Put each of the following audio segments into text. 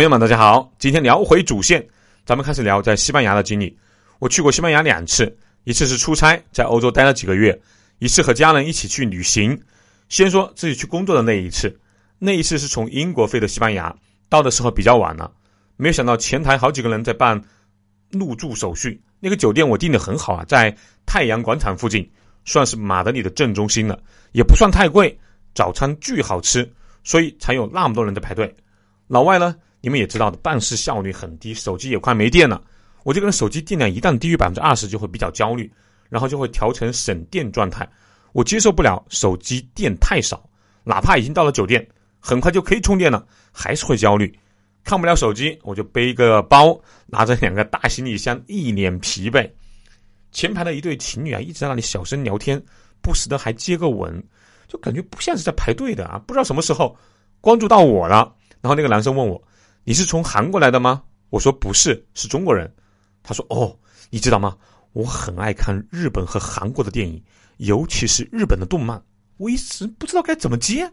朋友们，大家好！今天聊回主线，咱们开始聊在西班牙的经历。我去过西班牙两次，一次是出差，在欧洲待了几个月；一次和家人一起去旅行。先说自己去工作的那一次，那一次是从英国飞的西班牙，到的时候比较晚了，没有想到前台好几个人在办入住手续。那个酒店我订的很好啊，在太阳广场附近，算是马德里的正中心了，也不算太贵，早餐巨好吃，所以才有那么多人在排队。老外呢？你们也知道的，办事效率很低，手机也快没电了。我这个人手机电量一旦低于百分之二十，就会比较焦虑，然后就会调成省电状态。我接受不了手机电太少，哪怕已经到了酒店，很快就可以充电了，还是会焦虑。看不了手机，我就背一个包，拿着两个大行李箱，一脸疲惫。前排的一对情侣啊，一直在那里小声聊天，不时的还接个吻，就感觉不像是在排队的啊。不知道什么时候关注到我了，然后那个男生问我。你是从韩国来的吗？我说不是，是中国人。他说：“哦，你知道吗？我很爱看日本和韩国的电影，尤其是日本的动漫。我一时不知道该怎么接，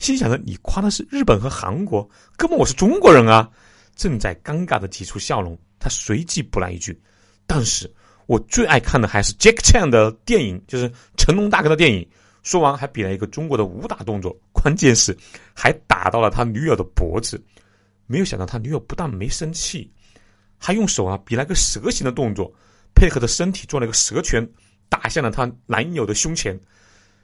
心想着你夸的是日本和韩国，根本我是中国人啊！正在尴尬的挤出笑容，他随即补来一句：但是我最爱看的还是 Jack Chan 的电影，就是成龙大哥的电影。说完还比了一个中国的武打动作，关键是还打到了他女友的脖子。”没有想到他女友不但没生气，还用手啊比了个蛇形的动作，配合着身体做了一个蛇拳，打向了他男友的胸前。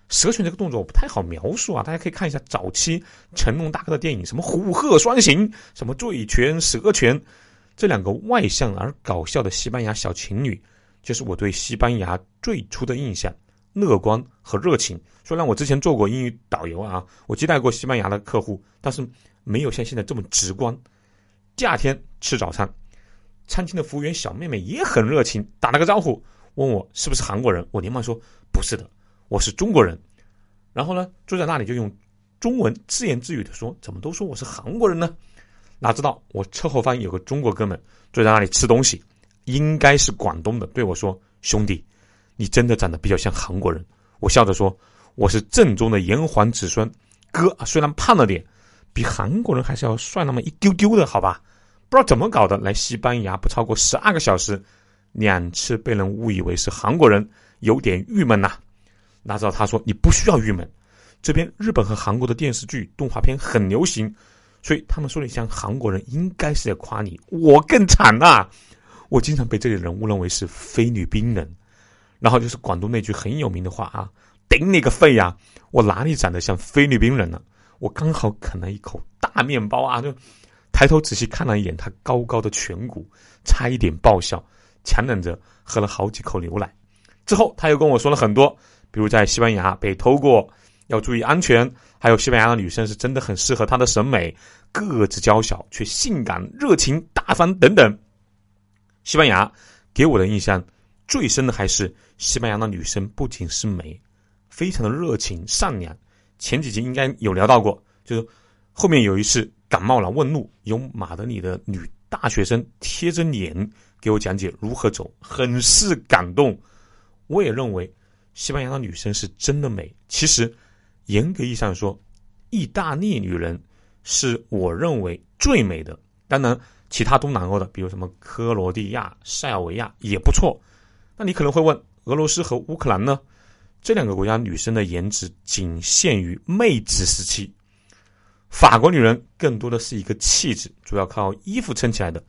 蛇拳这个动作我不太好描述啊，大家可以看一下早期成龙大哥的电影，什么虎鹤双形，什么醉拳、蛇拳，这两个外向而搞笑的西班牙小情侣，就是我对西班牙最初的印象，乐观和热情。虽然我之前做过英语导游啊，我接待过西班牙的客户，但是。没有像现在这么直观。第二天吃早餐，餐厅的服务员小妹妹也很热情，打了个招呼，问我是不是韩国人。我连忙说不是的，我是中国人。然后呢，坐在那里就用中文自言自语的说：“怎么都说我是韩国人呢？”哪知道我侧后方有个中国哥们坐在那里吃东西，应该是广东的，对我说：“兄弟，你真的长得比较像韩国人。”我笑着说：“我是正宗的炎黄子孙，哥虽然胖了点。”比韩国人还是要帅那么一丢丢的，好吧？不知道怎么搞的，来西班牙不超过十二个小时，两次被人误以为是韩国人，有点郁闷呐。哪知道他说你不需要郁闷，这边日本和韩国的电视剧动画片很流行，所以他们说你像韩国人，应该是在夸你。我更惨呐，我经常被这里人误认为是菲律宾人，然后就是广东那句很有名的话啊，顶你个肺呀！我哪里长得像菲律宾人呢？我刚好啃了一口大面包啊，就抬头仔细看了一眼他高高的颧骨，差一点爆笑，强忍着喝了好几口牛奶。之后他又跟我说了很多，比如在西班牙被偷过，要注意安全，还有西班牙的女生是真的很适合他的审美，个子娇小却性感、热情、大方等等。西班牙给我的印象最深的还是西班牙的女生不仅是美，非常的热情、善良。前几集应该有聊到过，就是后面有一次感冒了问路，有马德里的女大学生贴着脸给我讲解如何走，很是感动。我也认为西班牙的女生是真的美。其实严格意义上说，意大利女人是我认为最美的。当然，其他东南欧的，比如什么克罗地亚、塞尔维亚也不错。那你可能会问，俄罗斯和乌克兰呢？这两个国家女生的颜值仅限于妹子时期，法国女人更多的是一个气质，主要靠衣服撑起来的。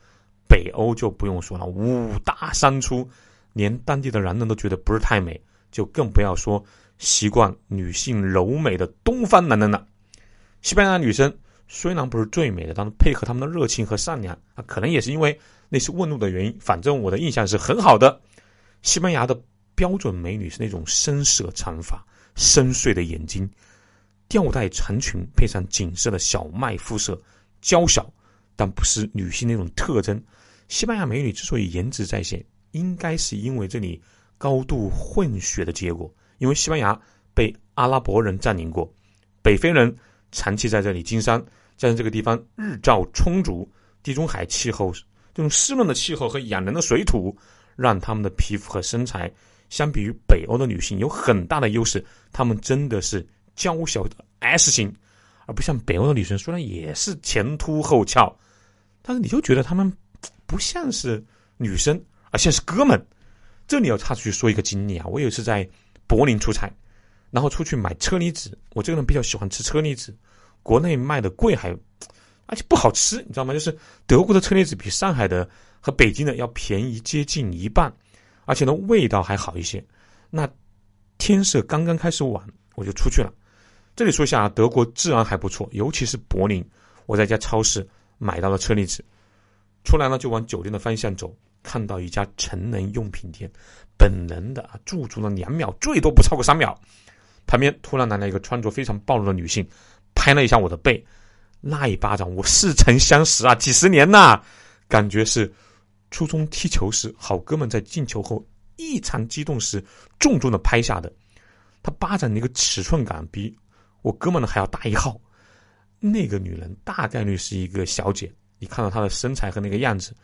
北欧就不用说了，五大三粗，连当地的男人都觉得不是太美，就更不要说习惯女性柔美的东方男人了。西班牙女生虽然不是最美的，但是配合他们的热情和善良啊，可能也是因为那次问路的原因，反正我的印象是很好的。西班牙的。标准美女是那种深色长发、深邃的眼睛、吊带长裙，配上紧身的小麦肤色，娇小但不是女性那种特征。西班牙美女之所以颜值在线，应该是因为这里高度混血的结果。因为西班牙被阿拉伯人占领过，北非人长期在这里经商，加上这个地方日照充足，地中海气候这种湿润的气候和养人的水土，让他们的皮肤和身材。相比于北欧的女性有很大的优势，她们真的是娇小的 S 型，而不像北欧的女生，虽然也是前凸后翘，但是你就觉得他们不像是女生，而像是哥们。这里要插出去说一个经历啊，我有一次在柏林出差，然后出去买车厘子。我这个人比较喜欢吃车厘子，国内卖的贵还而且不好吃，你知道吗？就是德国的车厘子比上海的和北京的要便宜接近一半，而且呢味道还好一些。那天色刚刚开始晚，我就出去了。这里说一下，德国治安还不错，尤其是柏林。我在一家超市买到了车厘子，出来呢就往酒店的方向走，看到一家成人用品店，本能的啊驻足了两秒，最多不超过三秒。旁边突然来了一个穿着非常暴露的女性，拍了一下我的背。那一巴掌，我似曾相识啊！几十年呐，感觉是初中踢球时好哥们在进球后异常激动时重重的拍下的。他巴掌那个尺寸感比我哥们的还要大一号。那个女人大概率是一个小姐，你看到她的身材和那个样子，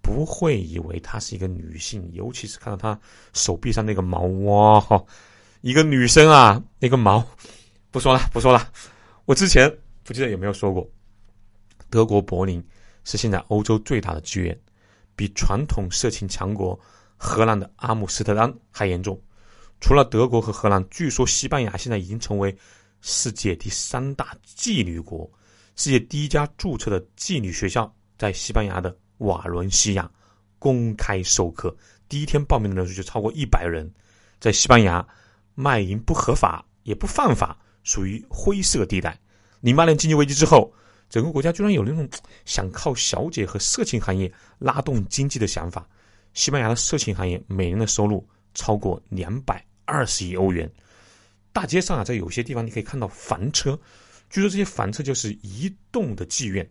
不会以为她是一个女性，尤其是看到她手臂上那个毛哇，一个女生啊，那个毛，不说了，不说了，我之前。不记得有没有说过，德国柏林是现在欧洲最大的剧院，比传统色情强国荷兰的阿姆斯特丹还严重。除了德国和荷兰，据说西班牙现在已经成为世界第三大妓女国。世界第一家注册的妓女学校在西班牙的瓦伦西亚公开授课，第一天报名的人数就超过一百人。在西班牙，卖淫不合法也不犯法，属于灰色地带。零八年经济危机之后，整个国家居然有那种 想靠小姐和色情行业拉动经济的想法。西班牙的色情行业每年的收入超过两百二十亿欧元。大街上啊，在有些地方你可以看到房车，据说这些房车就是移动的妓院。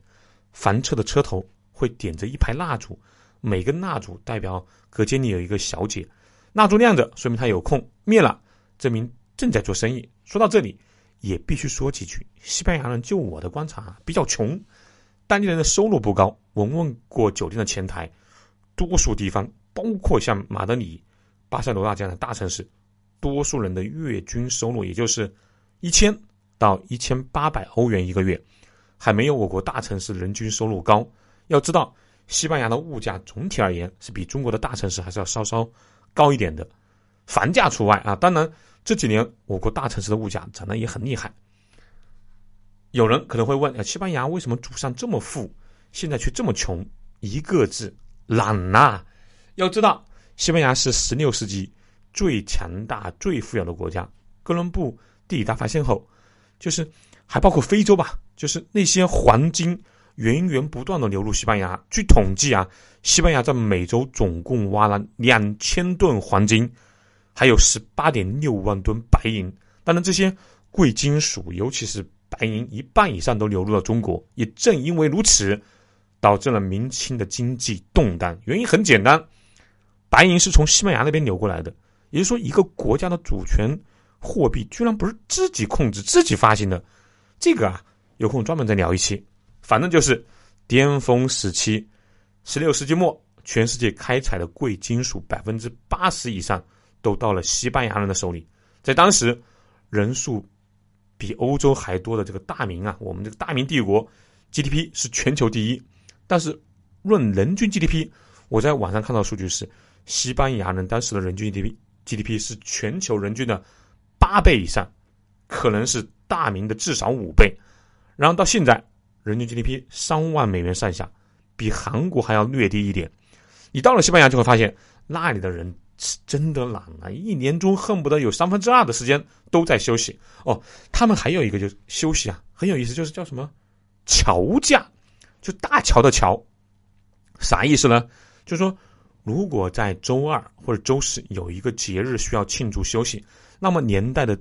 房车的车头会点着一排蜡烛，每根蜡烛代表隔间里有一个小姐。蜡烛亮着，说明他有空；灭了，证明正在做生意。说到这里。也必须说几句。西班牙人就我的观察啊比较穷，当地人的收入不高。我问过酒店的前台，多数地方，包括像马德里、巴塞罗那这样的大城市，多数人的月均收入也就是一千到一千八百欧元一个月，还没有我国大城市人均收入高。要知道，西班牙的物价总体而言是比中国的大城市还是要稍稍高一点的，房价除外啊。当然。这几年，我国大城市的物价涨得也很厉害。有人可能会问：，西班牙为什么祖上这么富，现在却这么穷？一个字，懒呐！要知道，西班牙是十六世纪最强大、最富有的国家。哥伦布地理大发现后，就是还包括非洲吧，就是那些黄金源源不断的流入西班牙。据统计啊，西班牙在美洲总共挖了两千吨黄金。还有十八点六万吨白银，当然这些贵金属，尤其是白银，一半以上都流入了中国。也正因为如此，导致了明清的经济动荡。原因很简单，白银是从西班牙那边流过来的。也就是说，一个国家的主权货币居然不是自己控制、自己发行的，这个啊，有空专门再聊一期。反正就是巅峰时期，十六世纪末，全世界开采的贵金属百分之八十以上。都到了西班牙人的手里，在当时，人数比欧洲还多的这个大明啊，我们这个大明帝国 GDP 是全球第一，但是论人均 GDP，我在网上看到数据是，西班牙人当时的人均 GDP GDP 是全球人均的八倍以上，可能是大明的至少五倍，然后到现在，人均 GDP 三万美元上下，比韩国还要略低一点，你到了西班牙就会发现那里的人。是真的懒啊！一年中恨不得有三分之二的时间都在休息哦。他们还有一个就是休息啊，很有意思，就是叫什么桥假，就大桥的桥，啥意思呢？就是说，如果在周二或者周四有一个节日需要庆祝休息，那么年代的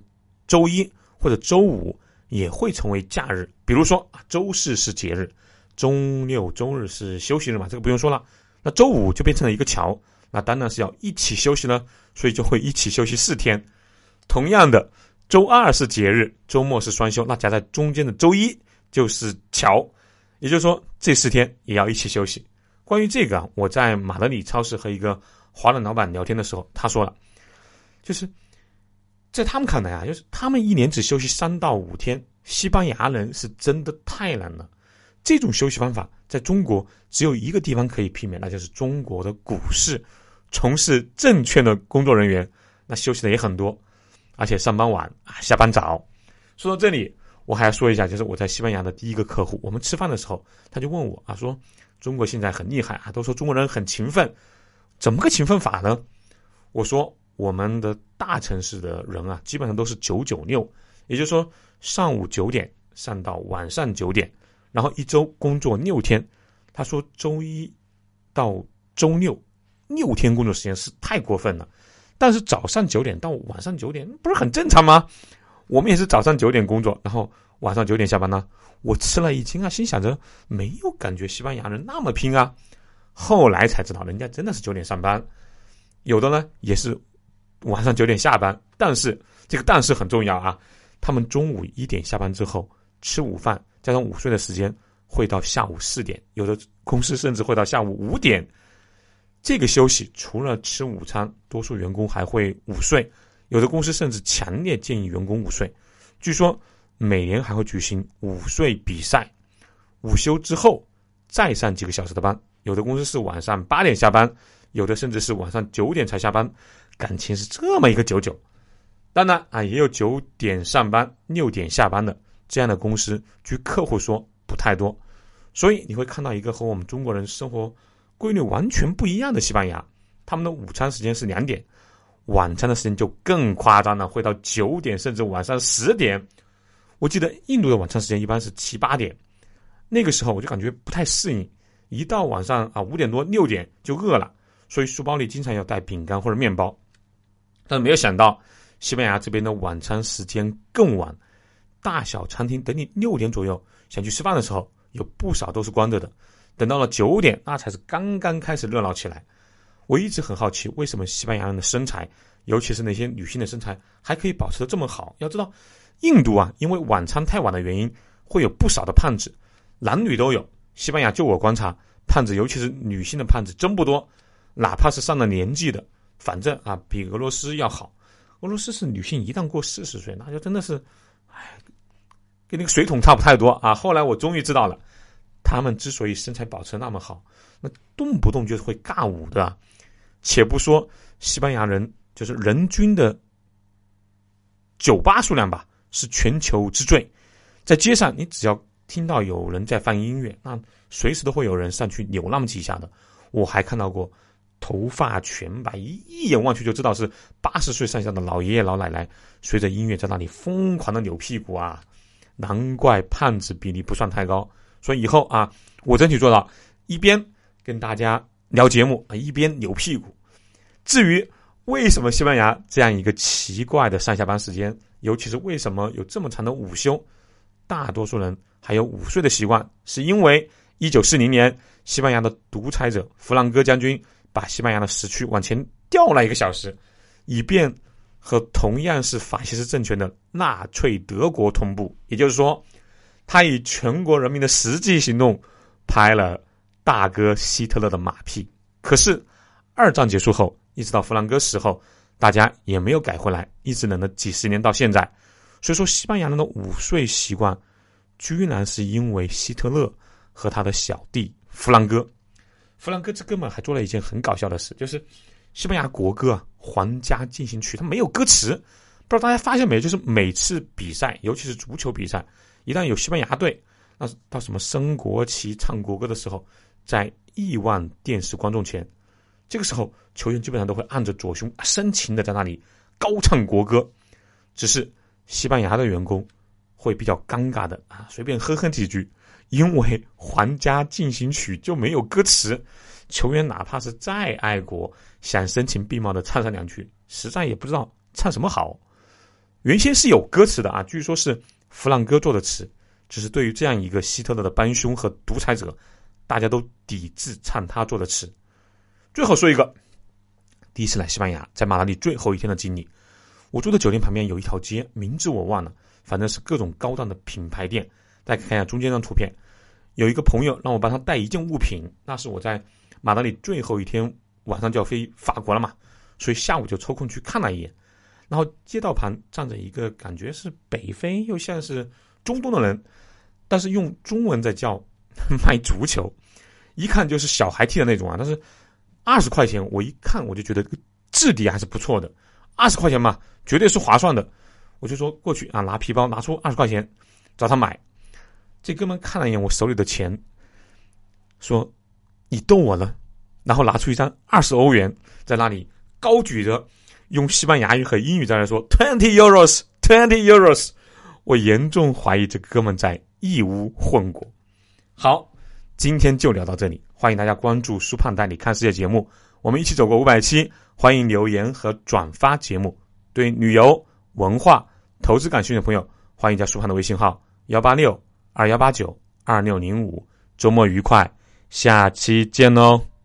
周一或者周五也会成为假日。比如说，周四是节日，周六周日是休息日嘛，这个不用说了。那周五就变成了一个桥。那当然是要一起休息呢，所以就会一起休息四天。同样的，周二是节日，周末是双休，那夹在中间的周一就是桥，也就是说这四天也要一起休息。关于这个啊，我在马德里超市和一个华人老板聊天的时候，他说了，就是在他们看来啊，就是他们一年只休息三到五天，西班牙人是真的太难了。这种休息方法在中国只有一个地方可以媲美，那就是中国的股市。从事证券的工作人员，那休息的也很多，而且上班晚啊，下班早。说到这里，我还要说一下，就是我在西班牙的第一个客户，我们吃饭的时候，他就问我啊，说中国现在很厉害啊，都说中国人很勤奋，怎么个勤奋法呢？我说我们的大城市的人啊，基本上都是九九六，也就是说上午九点上到晚上九点。然后一周工作六天，他说周一到周六六天工作时间是太过分了，但是早上九点到晚上九点不是很正常吗？我们也是早上九点工作，然后晚上九点下班呢。我吃了一惊啊，心想着没有感觉西班牙人那么拼啊。后来才知道，人家真的是九点上班，有的呢也是晚上九点下班。但是这个但是很重要啊，他们中午一点下班之后吃午饭。加上午睡的时间会到下午四点，有的公司甚至会到下午五点。这个休息除了吃午餐，多数员工还会午睡，有的公司甚至强烈建议员工午睡。据说每年还会举行午睡比赛，午休之后再上几个小时的班。有的公司是晚上八点下班，有的甚至是晚上九点才下班。感情是这么一个九九。当然啊，也有九点上班六点下班的。这样的公司，据客户说不太多，所以你会看到一个和我们中国人生活规律完全不一样的西班牙。他们的午餐时间是两点，晚餐的时间就更夸张了，会到九点甚至晚上十点。我记得印度的晚餐时间一般是七八点，那个时候我就感觉不太适应，一到晚上啊五点多六点就饿了，所以书包里经常要带饼干或者面包。但是没有想到，西班牙这边的晚餐时间更晚。大小餐厅等你六点左右想去吃饭的时候，有不少都是关着的。等到了九点，那才是刚刚开始热闹起来。我一直很好奇，为什么西班牙人的身材，尤其是那些女性的身材，还可以保持的这么好？要知道，印度啊，因为晚餐太晚的原因，会有不少的胖子，男女都有。西班牙就我观察，胖子尤其是女性的胖子真不多，哪怕是上了年纪的，反正啊，比俄罗斯要好。俄罗斯是女性一旦过四十岁，那就真的是，唉。跟那个水桶差不太多啊！后来我终于知道了，他们之所以身材保持那么好，那动不动就会尬舞的。且不说西班牙人，就是人均的酒吧数量吧，是全球之最。在街上，你只要听到有人在放音乐，那随时都会有人上去扭那么几下的。我还看到过头发全白，一一眼望去就知道是八十岁上下的老爷爷老奶奶，随着音乐在那里疯狂的扭屁股啊！难怪胖子比例不算太高，所以以后啊，我争取做到一边跟大家聊节目啊，一边扭屁股。至于为什么西班牙这样一个奇怪的上下班时间，尤其是为什么有这么长的午休，大多数人还有午睡的习惯，是因为一九四零年西班牙的独裁者弗朗哥将军把西班牙的时区往前调了一个小时，以便。和同样是法西斯政权的纳粹德国同步，也就是说，他以全国人民的实际行动拍了大哥希特勒的马屁。可是，二战结束后，一直到弗兰哥死后，大家也没有改回来，一直冷了几十年到现在。所以说，西班牙人的午睡习惯，居然是因为希特勒和他的小弟弗兰哥。弗兰哥这哥们还做了一件很搞笑的事，就是。西班牙国歌《皇家进行曲》，它没有歌词，不知道大家发现没？就是每次比赛，尤其是足球比赛，一旦有西班牙队，那到什么升国旗、唱国歌的时候，在亿万电视观众前，这个时候球员基本上都会按着左胸，深情的在那里高唱国歌。只是西班牙的员工会比较尴尬的啊，随便哼哼几句，因为《皇家进行曲》就没有歌词。球员哪怕是再爱国，想声情并茂的唱上两句，实在也不知道唱什么好。原先是有歌词的啊，据说是弗朗哥做的词，只是对于这样一个希特勒的帮凶和独裁者，大家都抵制唱他做的词。最后说一个，第一次来西班牙，在马德里最后一天的经历。我住的酒店旁边有一条街，名字我忘了，反正是各种高档的品牌店。大家看一下中间那张图片，有一个朋友让我帮他带一件物品，那是我在。马德里最后一天晚上就要飞法国了嘛，所以下午就抽空去看了一眼。然后街道旁站着一个感觉是北非又像是中东的人，但是用中文在叫卖足球，一看就是小孩踢的那种啊。但是二十块钱，我一看我就觉得质地还是不错的，二十块钱嘛，绝对是划算的。我就说过去啊，拿皮包拿出二十块钱找他买。这哥们看了一眼我手里的钱，说：“你逗我呢？”然后拿出一张二十欧元，在那里高举着，用西班牙语和英语在那说：“twenty euros，twenty euros。”我严重怀疑这哥们在义乌混过。好，今天就聊到这里，欢迎大家关注苏胖带你看世界节目，我们一起走过五百期，欢迎留言和转发节目。对旅游、文化、投资感兴趣的朋友，欢迎加苏胖的微信号幺八六二幺八九二六零五。周末愉快，下期见喽！